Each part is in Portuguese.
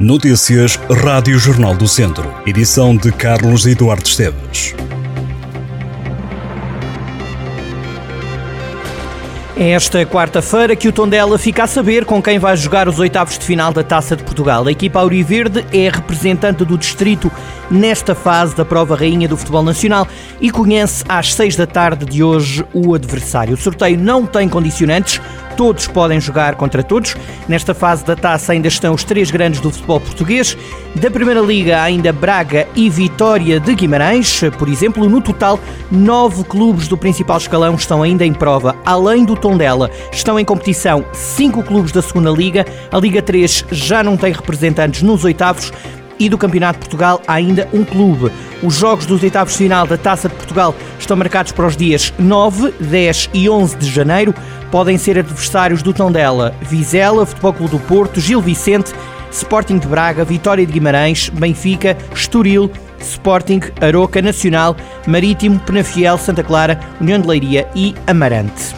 Notícias Rádio Jornal do Centro. Edição de Carlos Eduardo Esteves. É esta quarta-feira que o Tondela fica a saber com quem vai jogar os oitavos de final da Taça de Portugal. A equipa Auriverde é representante do distrito nesta fase da prova rainha do futebol nacional e conhece às seis da tarde de hoje o adversário. O sorteio não tem condicionantes, todos podem jogar contra todos. Nesta fase da taça ainda estão os três grandes do futebol português. Da Primeira Liga, ainda Braga e Vitória de Guimarães. Por exemplo, no total, nove clubes do principal escalão estão ainda em prova. Além do Tondela, estão em competição cinco clubes da Segunda Liga. A Liga 3 já não tem representantes nos oitavos e do Campeonato de Portugal há ainda um clube. Os jogos dos oitavos de final da Taça de Portugal estão marcados para os dias 9, 10 e 11 de janeiro. Podem ser adversários do Tondela, Vizela, Futebol Clube do Porto, Gil Vicente, Sporting de Braga, Vitória de Guimarães, Benfica, Estoril, Sporting, Aroca, Nacional, Marítimo, Penafiel, Santa Clara, União de Leiria e Amarante.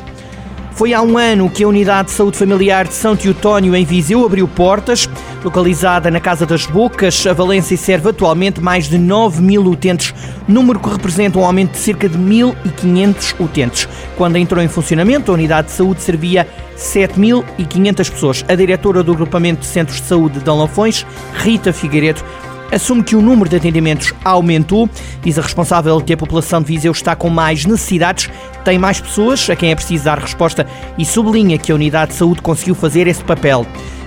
Foi há um ano que a Unidade de Saúde Familiar de São Teotónio, em Viseu, abriu portas. Localizada na Casa das Bocas, a Valência serve atualmente mais de 9 mil utentes, número que representa um aumento de cerca de 1.500 utentes. Quando entrou em funcionamento, a Unidade de Saúde servia 7.500 pessoas. A diretora do Agrupamento de Centros de Saúde de Dão Lafões, Rita Figueiredo, assume que o número de atendimentos aumentou. Diz a responsável que a população de Viseu está com mais necessidades, tem mais pessoas a quem é preciso dar resposta e sublinha que a unidade de saúde conseguiu fazer esse papel.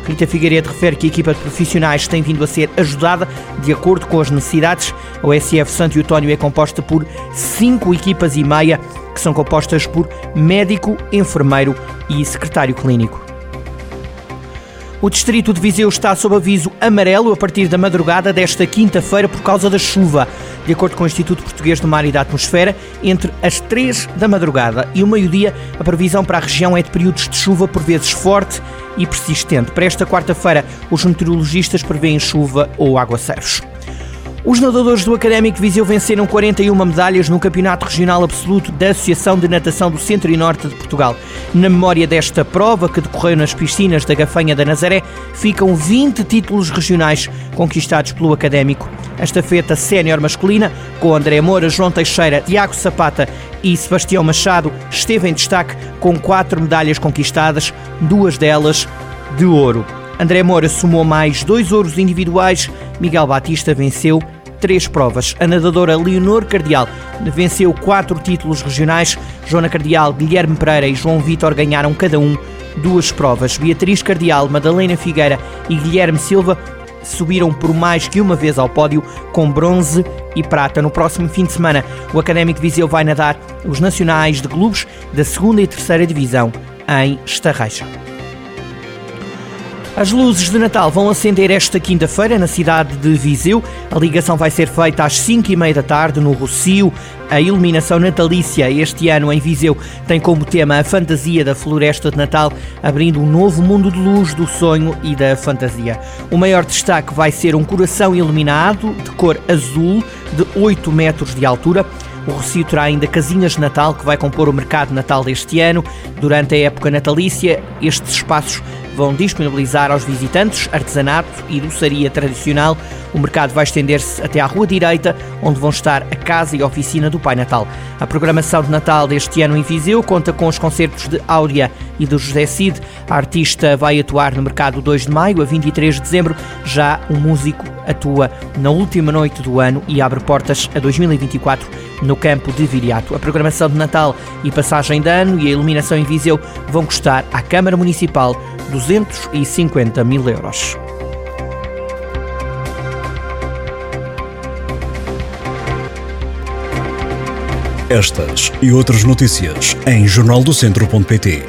Rita Figueiredo refere que a equipa de profissionais tem vindo a ser ajudada de acordo com as necessidades. A OSF Santo Eutónio é composta por cinco equipas e meia, que são compostas por médico, enfermeiro e secretário clínico. O distrito de Viseu está sob aviso amarelo a partir da madrugada desta quinta-feira por causa da chuva. De acordo com o Instituto Português do Mar e da Atmosfera, entre as 3 da madrugada e o meio-dia, a previsão para a região é de períodos de chuva por vezes forte e persistente. Para esta quarta-feira, os meteorologistas prevêem chuva ou aguaceiros. Os nadadores do Académico Viseu venceram 41 medalhas no Campeonato Regional Absoluto da Associação de Natação do Centro e Norte de Portugal. Na memória desta prova, que decorreu nas piscinas da Gafanha da Nazaré, ficam 20 títulos regionais conquistados pelo Académico. A estafeta sénior masculina, com André Moura, João Teixeira, Tiago Sapata e Sebastião Machado, esteve em destaque com quatro medalhas conquistadas, duas delas de ouro. André Moura somou mais dois ouros individuais, Miguel Batista venceu três provas. A nadadora Leonor Cardial venceu quatro títulos regionais, Joana Cardial, Guilherme Pereira e João Vitor ganharam cada um duas provas. Beatriz Cardial, Madalena Figueira e Guilherme Silva subiram por mais que uma vez ao pódio com bronze e prata. No próximo fim de semana, o Académico Viseu vai nadar os nacionais de clubes da segunda e terceira divisão em Estarreja. As luzes de Natal vão acender esta quinta-feira na cidade de Viseu. A ligação vai ser feita às 5 e meia da tarde no Rocio. A iluminação natalícia este ano em Viseu tem como tema a fantasia da floresta de Natal, abrindo um novo mundo de luz, do sonho e da fantasia. O maior destaque vai ser um coração iluminado de cor azul de 8 metros de altura. O Rocio terá ainda casinhas de Natal que vai compor o mercado de Natal deste ano. Durante a época natalícia, estes espaços vão disponibilizar aos visitantes artesanato e doçaria tradicional. O mercado vai estender-se até à Rua Direita, onde vão estar a casa e a oficina do Pai Natal. A programação de Natal deste ano em Viseu conta com os concertos de Áurea e do José Cid. A artista vai atuar no mercado 2 de maio a 23 de dezembro. Já o músico atua na última noite do ano e abre portas a 2024 no campo de Viriato. A programação de Natal e passagem de ano e a iluminação em Viseu vão custar à Câmara Municipal 250 mil euros. Estas e outras notícias em jornaldocentro.pt.